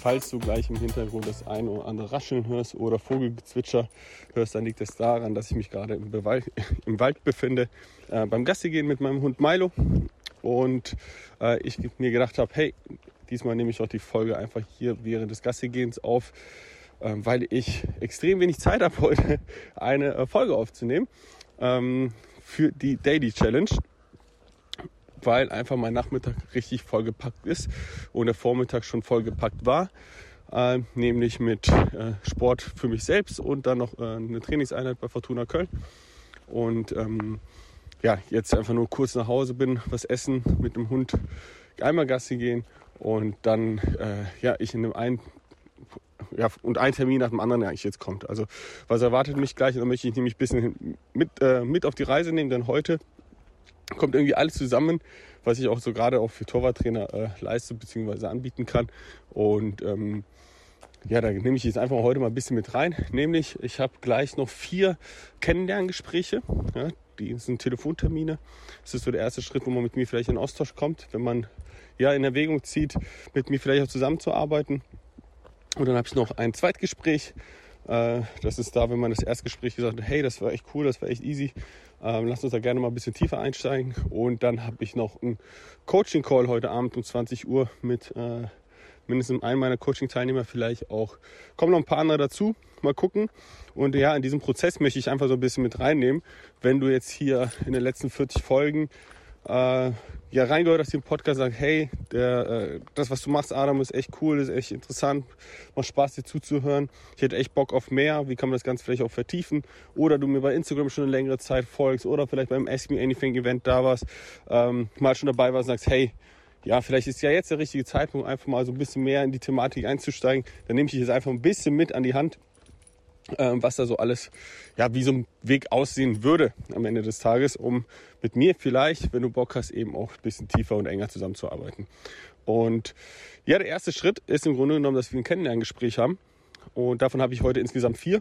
falls du gleich im Hintergrund das eine oder andere Rascheln hörst oder Vogelgezwitscher hörst, dann liegt es das daran, dass ich mich gerade im, im, Wald befinde, äh, beim Gassi gehen mit meinem Hund Milo. Und äh, ich mir gedacht habe, hey, diesmal nehme ich auch die Folge einfach hier während des Gassigehens auf, äh, weil ich extrem wenig Zeit habe heute, eine äh, Folge aufzunehmen ähm, für die Daily Challenge weil einfach mein Nachmittag richtig vollgepackt ist und der Vormittag schon vollgepackt war. Äh, nämlich mit äh, Sport für mich selbst und dann noch äh, eine Trainingseinheit bei Fortuna Köln. Und ähm, ja, jetzt einfach nur kurz nach Hause bin, was essen, mit dem Hund einmal Gassi gehen und dann äh, ja, ich in einem einen ja, und ein Termin nach dem anderen eigentlich jetzt kommt. Also was erwartet mich gleich? Da möchte ich nämlich ein bisschen mit, äh, mit auf die Reise nehmen, denn heute kommt irgendwie alles zusammen, was ich auch so gerade auch für Torwarttrainer äh, leiste bzw. anbieten kann. Und ähm, ja, da nehme ich jetzt einfach heute mal ein bisschen mit rein. Nämlich, ich habe gleich noch vier Kennenlerngespräche. Ja, die sind Telefontermine. Das ist so der erste Schritt, wo man mit mir vielleicht in Austausch kommt, wenn man ja in Erwägung zieht, mit mir vielleicht auch zusammenzuarbeiten. Und dann habe ich noch ein Zweitgespräch. Äh, das ist da, wenn man das Erstgespräch gesagt hat, hey, das war echt cool, das war echt easy. Ähm, lasst uns da gerne mal ein bisschen tiefer einsteigen. Und dann habe ich noch einen Coaching-Call heute Abend um 20 Uhr mit äh, mindestens einem meiner Coaching-Teilnehmer, vielleicht auch kommen noch ein paar andere dazu. Mal gucken. Und ja, in diesem Prozess möchte ich einfach so ein bisschen mit reinnehmen. Wenn du jetzt hier in den letzten 40 Folgen äh, ja reingehört hast, den Podcast sagt, hey, der, äh, das, was du machst, Adam, ist echt cool, ist echt interessant, macht Spaß, dir zuzuhören. Ich hätte echt Bock auf mehr. Wie kann man das Ganze vielleicht auch vertiefen? Oder du mir bei Instagram schon eine längere Zeit folgst oder vielleicht beim Ask Me Anything Event da warst, ähm, mal schon dabei warst und sagst, hey, ja, vielleicht ist ja jetzt der richtige Zeitpunkt, einfach mal so ein bisschen mehr in die Thematik einzusteigen. Dann nehme ich dich jetzt einfach ein bisschen mit an die Hand was da so alles, ja, wie so ein Weg aussehen würde am Ende des Tages, um mit mir vielleicht, wenn du Bock hast, eben auch ein bisschen tiefer und enger zusammenzuarbeiten. Und ja, der erste Schritt ist im Grunde genommen, dass wir ein Kennenlerngespräch haben. Und davon habe ich heute insgesamt vier.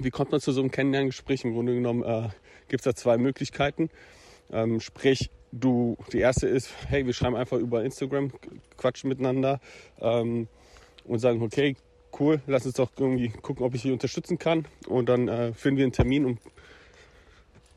Wie kommt man zu so einem Kennenlerngespräch? Im Grunde genommen äh, gibt es da zwei Möglichkeiten. Ähm, sprich, du, die erste ist, hey, wir schreiben einfach über Instagram, quatschen miteinander ähm, und sagen, okay, cool, lass uns doch irgendwie gucken, ob ich dich unterstützen kann. Und dann äh, finden wir einen Termin und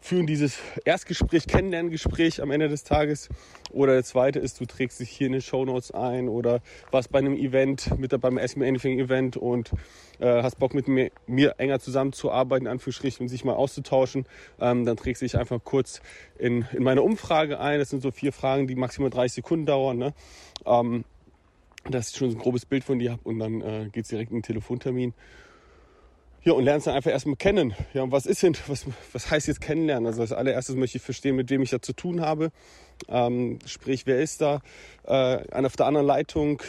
führen dieses Erstgespräch, Kennenlerngespräch am Ende des Tages. Oder der zweite ist, du trägst dich hier in den Show Notes ein oder warst bei einem Event, mit beim Ask Me Anything Event und äh, hast Bock mit mir, mir enger zusammenzuarbeiten, Anführungsstrichen, und sich mal auszutauschen. Ähm, dann trägst du dich einfach kurz in, in meine Umfrage ein. Das sind so vier Fragen, die maximal 30 Sekunden dauern. Ne? Ähm, dass ich schon so ein grobes Bild von dir habe und dann äh, geht es direkt in den Telefontermin. Ja, und lernst dann einfach erstmal kennen. Ja, und was ist denn, was, was heißt jetzt kennenlernen? Also als allererstes möchte ich verstehen, mit wem ich da zu tun habe. Ähm, sprich, wer ist da? Äh, auf der anderen Leitung,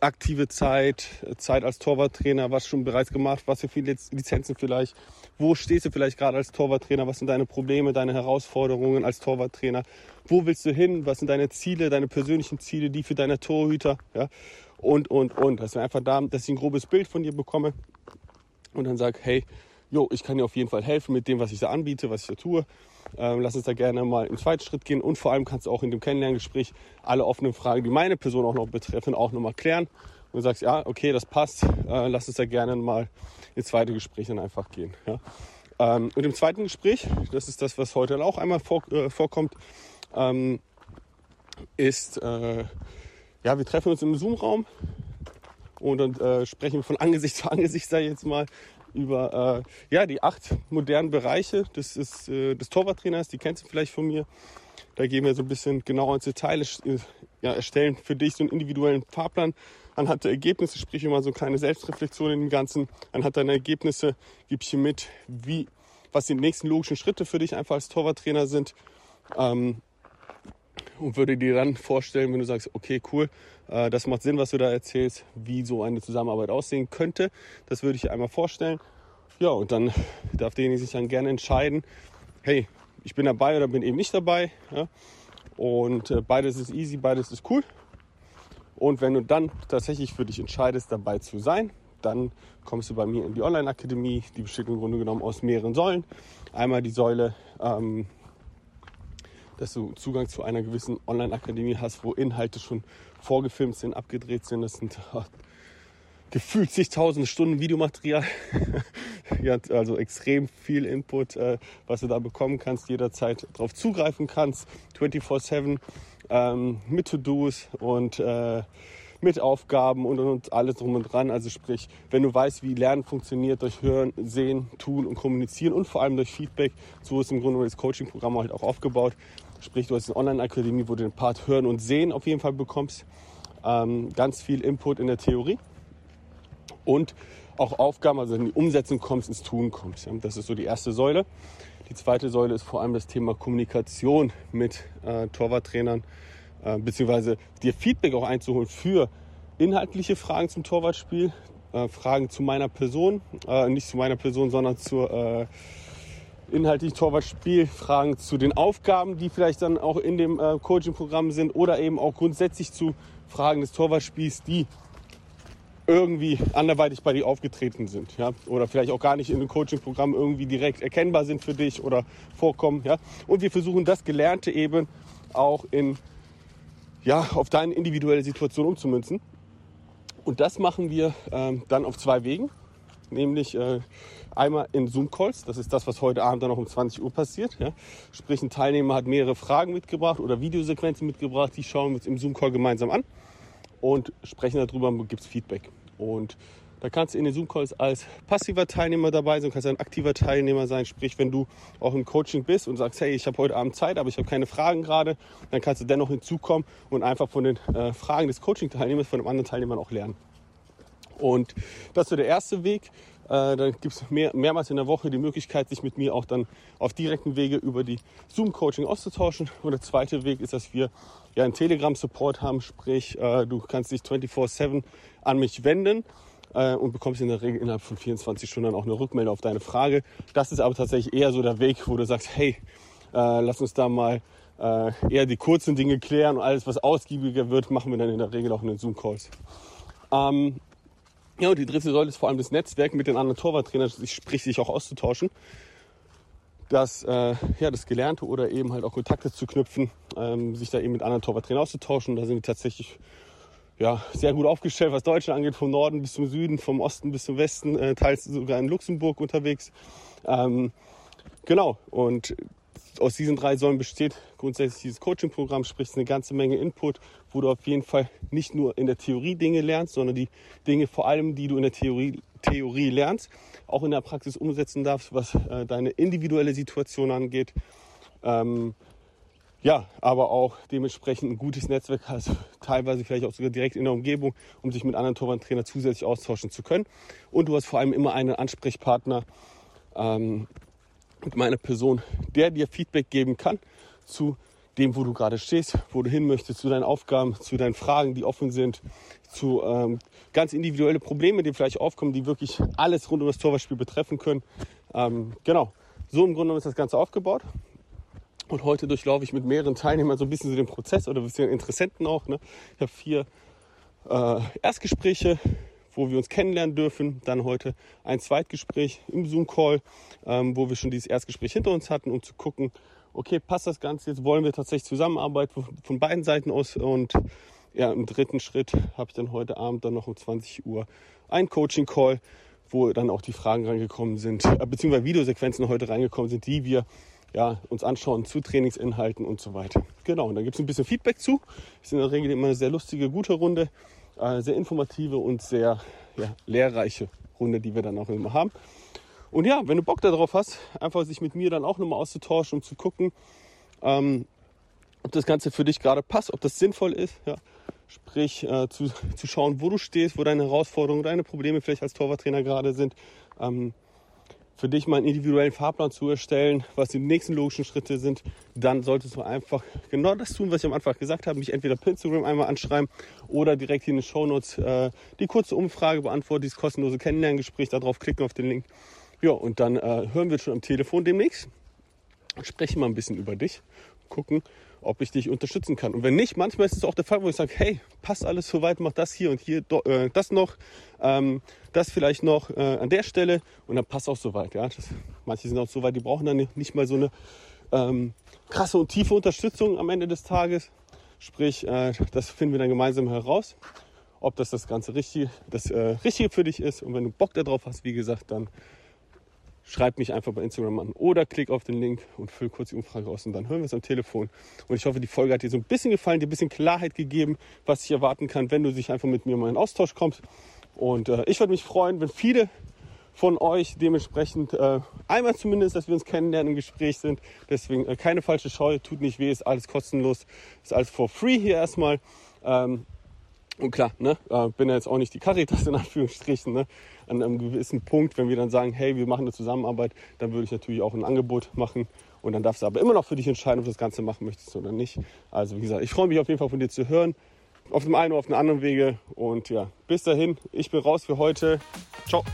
aktive Zeit, Zeit als Torwarttrainer, was schon bereits gemacht, was für viele Lizenzen vielleicht, wo stehst du vielleicht gerade als Torwarttrainer, was sind deine Probleme, deine Herausforderungen als Torwarttrainer, wo willst du hin, was sind deine Ziele, deine persönlichen Ziele, die für deine Torhüter, ja, und, und, und, dass wir einfach da, dass ich ein grobes Bild von dir bekomme und dann sag, hey, jo, ich kann dir auf jeden Fall helfen mit dem, was ich da anbiete, was ich da tue. Ähm, lass uns da gerne mal im zweiten Schritt gehen und vor allem kannst du auch in dem Kennenlerngespräch alle offenen Fragen, die meine Person auch noch betreffen, auch nochmal klären. Und sagst, ja, okay, das passt, äh, lass uns da gerne mal ins zweite Gespräch dann einfach gehen. Ja? Ähm, und im zweiten Gespräch, das ist das, was heute auch einmal vor, äh, vorkommt, ähm, ist, äh, ja, wir treffen uns im Zoom-Raum und dann äh, sprechen wir von Angesicht zu Angesicht, sag ich jetzt mal, über äh, ja, die acht modernen Bereiche des, des, äh, des Torwarttrainers. Die kennst du vielleicht von mir. Da gehen wir so ein bisschen genauer ins Detail, äh, ja, erstellen für dich so einen individuellen Fahrplan anhand der Ergebnisse, sprich immer so eine kleine Selbstreflexion in dem Ganzen. Anhand deiner Ergebnisse gebe ich dir mit, wie, was die nächsten logischen Schritte für dich einfach als Torwarttrainer sind. Ähm, und würde dir dann vorstellen, wenn du sagst, okay, cool, äh, das macht Sinn, was du da erzählst, wie so eine Zusammenarbeit aussehen könnte. Das würde ich dir einmal vorstellen. Ja, und dann darf derjenige sich dann gerne entscheiden, hey, ich bin dabei oder bin eben nicht dabei. Ja? Und äh, beides ist easy, beides ist cool. Und wenn du dann tatsächlich für dich entscheidest, dabei zu sein, dann kommst du bei mir in die Online-Akademie. Die besteht im Grunde genommen aus mehreren Säulen. Einmal die Säule ähm, dass du Zugang zu einer gewissen Online-Akademie hast, wo Inhalte schon vorgefilmt sind, abgedreht sind. Das sind gefühlt zigtausende Stunden Videomaterial. ja, also extrem viel Input, äh, was du da bekommen kannst, jederzeit darauf zugreifen kannst, 24-7 ähm, mit To-Dos und äh, mit Aufgaben und, und, alles drum und dran. Also sprich, wenn du weißt, wie Lernen funktioniert, durch Hören, Sehen, Tun und Kommunizieren und vor allem durch Feedback, so ist im Grunde das Coaching-Programm halt auch aufgebaut. Sprich, du hast eine Online-Akademie, wo du den Part Hören und Sehen auf jeden Fall bekommst. Ähm, ganz viel Input in der Theorie und auch Aufgaben, also in die Umsetzung kommst, ins Tun kommst. Das ist so die erste Säule. Die zweite Säule ist vor allem das Thema Kommunikation mit äh, Torwarttrainern, äh, beziehungsweise dir Feedback auch einzuholen für inhaltliche Fragen zum Torwartspiel, äh, Fragen zu meiner Person, äh, nicht zu meiner Person, sondern äh, inhaltlichen Torwartspiel, Fragen zu den Aufgaben, die vielleicht dann auch in dem Coaching-Programm sind oder eben auch grundsätzlich zu Fragen des Torwartspiels, die irgendwie anderweitig bei dir aufgetreten sind, ja, oder vielleicht auch gar nicht in dem Coaching-Programm irgendwie direkt erkennbar sind für dich oder vorkommen, ja. Und wir versuchen das Gelernte eben auch in, ja, auf deine individuelle Situation umzumünzen. Und das machen wir ähm, dann auf zwei Wegen, nämlich äh, einmal in Zoom-Calls, das ist das, was heute Abend dann noch um 20 Uhr passiert. Ja. Sprich, ein Teilnehmer hat mehrere Fragen mitgebracht oder Videosequenzen mitgebracht, die schauen wir uns im Zoom-Call gemeinsam an und sprechen darüber gibt Feedback. Und da kannst du in den Zoom-Calls als passiver Teilnehmer dabei sein, kannst ein aktiver Teilnehmer sein. Sprich, wenn du auch im Coaching bist und sagst, hey, ich habe heute Abend Zeit, aber ich habe keine Fragen gerade, dann kannst du dennoch hinzukommen und einfach von den äh, Fragen des Coaching-Teilnehmers, von den anderen Teilnehmern auch lernen. Und das ist so der erste Weg. Äh, dann gibt es mehr, mehrmals in der Woche die Möglichkeit, sich mit mir auch dann auf direkten Wege über die Zoom-Coaching auszutauschen. Und der zweite Weg ist, dass wir ja einen Telegram-Support haben, sprich, äh, du kannst dich 24-7 an mich wenden äh, und bekommst in der Regel innerhalb von 24 Stunden auch eine Rückmeldung auf deine Frage. Das ist aber tatsächlich eher so der Weg, wo du sagst, hey, äh, lass uns da mal äh, eher die kurzen Dinge klären und alles, was ausgiebiger wird, machen wir dann in der Regel auch in den Zoom-Calls. Ähm, ja, und die dritte Säule ist vor allem das Netzwerk mit den anderen Torwarttrainern, sprich sich auch auszutauschen. Das, äh, ja, das Gelernte oder eben halt auch Kontakte zu knüpfen, ähm, sich da eben mit anderen Torwarttrainern auszutauschen. Da sind wir tatsächlich ja, sehr gut aufgestellt, was Deutschland angeht, vom Norden bis zum Süden, vom Osten bis zum Westen, äh, teils sogar in Luxemburg unterwegs. Ähm, genau, und aus diesen drei Säulen besteht grundsätzlich dieses Coaching-Programm, sprich eine ganze Menge Input, wo du auf jeden Fall nicht nur in der Theorie Dinge lernst, sondern die Dinge vor allem, die du in der Theorie, Theorie lernst, auch in der Praxis umsetzen darfst, was äh, deine individuelle Situation angeht. Ähm, ja, aber auch dementsprechend ein gutes Netzwerk hast, teilweise vielleicht auch sogar direkt in der Umgebung, um sich mit anderen Torwarttrainern zusätzlich austauschen zu können. Und du hast vor allem immer einen Ansprechpartner, ähm, mit meiner Person, der dir Feedback geben kann zu dem, wo du gerade stehst, wo du hin möchtest, zu deinen Aufgaben, zu deinen Fragen, die offen sind, zu ähm, ganz individuelle Probleme, die vielleicht aufkommen, die wirklich alles rund um das Torwartspiel betreffen können. Ähm, genau, so im Grunde ist das Ganze aufgebaut. Und heute durchlaufe ich mit mehreren Teilnehmern so ein bisschen so den Prozess oder ein bisschen Interessenten auch. Ne? Ich habe vier äh, Erstgespräche wo wir uns kennenlernen dürfen. Dann heute ein Zweitgespräch im Zoom-Call, ähm, wo wir schon dieses Erstgespräch hinter uns hatten, um zu gucken, okay, passt das Ganze jetzt? Wollen wir tatsächlich zusammenarbeiten von beiden Seiten aus? Und ja, im dritten Schritt habe ich dann heute Abend dann noch um 20 Uhr ein Coaching-Call, wo dann auch die Fragen reingekommen sind, äh, beziehungsweise Videosequenzen heute reingekommen sind, die wir ja, uns anschauen zu Trainingsinhalten und so weiter. Genau, und da gibt es ein bisschen Feedback zu. Ist in der Regel immer eine sehr lustige, gute Runde äh, sehr informative und sehr ja, lehrreiche Runde, die wir dann auch immer haben. Und ja, wenn du Bock darauf hast, einfach sich mit mir dann auch nochmal auszutauschen, um zu gucken, ähm, ob das Ganze für dich gerade passt, ob das sinnvoll ist. Ja. Sprich, äh, zu, zu schauen, wo du stehst, wo deine Herausforderungen, deine Probleme vielleicht als Torwarttrainer gerade sind. Ähm, für dich mal einen individuellen Fahrplan zu erstellen, was die nächsten logischen Schritte sind, dann solltest du einfach genau das tun, was ich am Anfang gesagt habe, mich entweder per Instagram einmal anschreiben oder direkt hier in den Shownotes äh, die kurze Umfrage beantworten, dieses kostenlose Kennenlerngespräch, darauf klicken auf den Link. Ja, und dann äh, hören wir schon am Telefon demnächst sprechen mal ein bisschen über dich, gucken, ob ich dich unterstützen kann. Und wenn nicht, manchmal ist es auch der Fall, wo ich sage, hey, passt alles soweit, mach das hier und hier, äh, das noch, ähm, das vielleicht noch äh, an der Stelle und dann passt auch soweit. Ja? Manche sind auch so weit, die brauchen dann nicht mal so eine ähm, krasse und tiefe Unterstützung am Ende des Tages. Sprich, äh, das finden wir dann gemeinsam heraus, ob das das Ganze richtig, das äh, Richtige für dich ist. Und wenn du Bock darauf hast, wie gesagt, dann schreib mich einfach bei Instagram an oder klick auf den Link und füll kurz die Umfrage aus und dann hören wir es am Telefon. Und ich hoffe, die Folge hat dir so ein bisschen gefallen, dir ein bisschen Klarheit gegeben, was ich erwarten kann, wenn du dich einfach mit mir mal in Austausch kommst. Und äh, ich würde mich freuen, wenn viele von euch dementsprechend äh, einmal zumindest, dass wir uns kennenlernen, im Gespräch sind. Deswegen äh, keine falsche Scheu, tut nicht weh, ist alles kostenlos, ist alles for free hier erstmal. Ähm, und klar, ne, äh, bin ja jetzt auch nicht die Caritas in Anführungsstrichen. Ne? An einem gewissen Punkt, wenn wir dann sagen, hey, wir machen eine Zusammenarbeit, dann würde ich natürlich auch ein Angebot machen. Und dann darfst du aber immer noch für dich entscheiden, ob du das Ganze machen möchtest oder nicht. Also wie gesagt, ich freue mich auf jeden Fall von dir zu hören. Auf dem einen oder auf dem anderen Wege. Und ja, bis dahin, ich bin raus für heute. Ciao.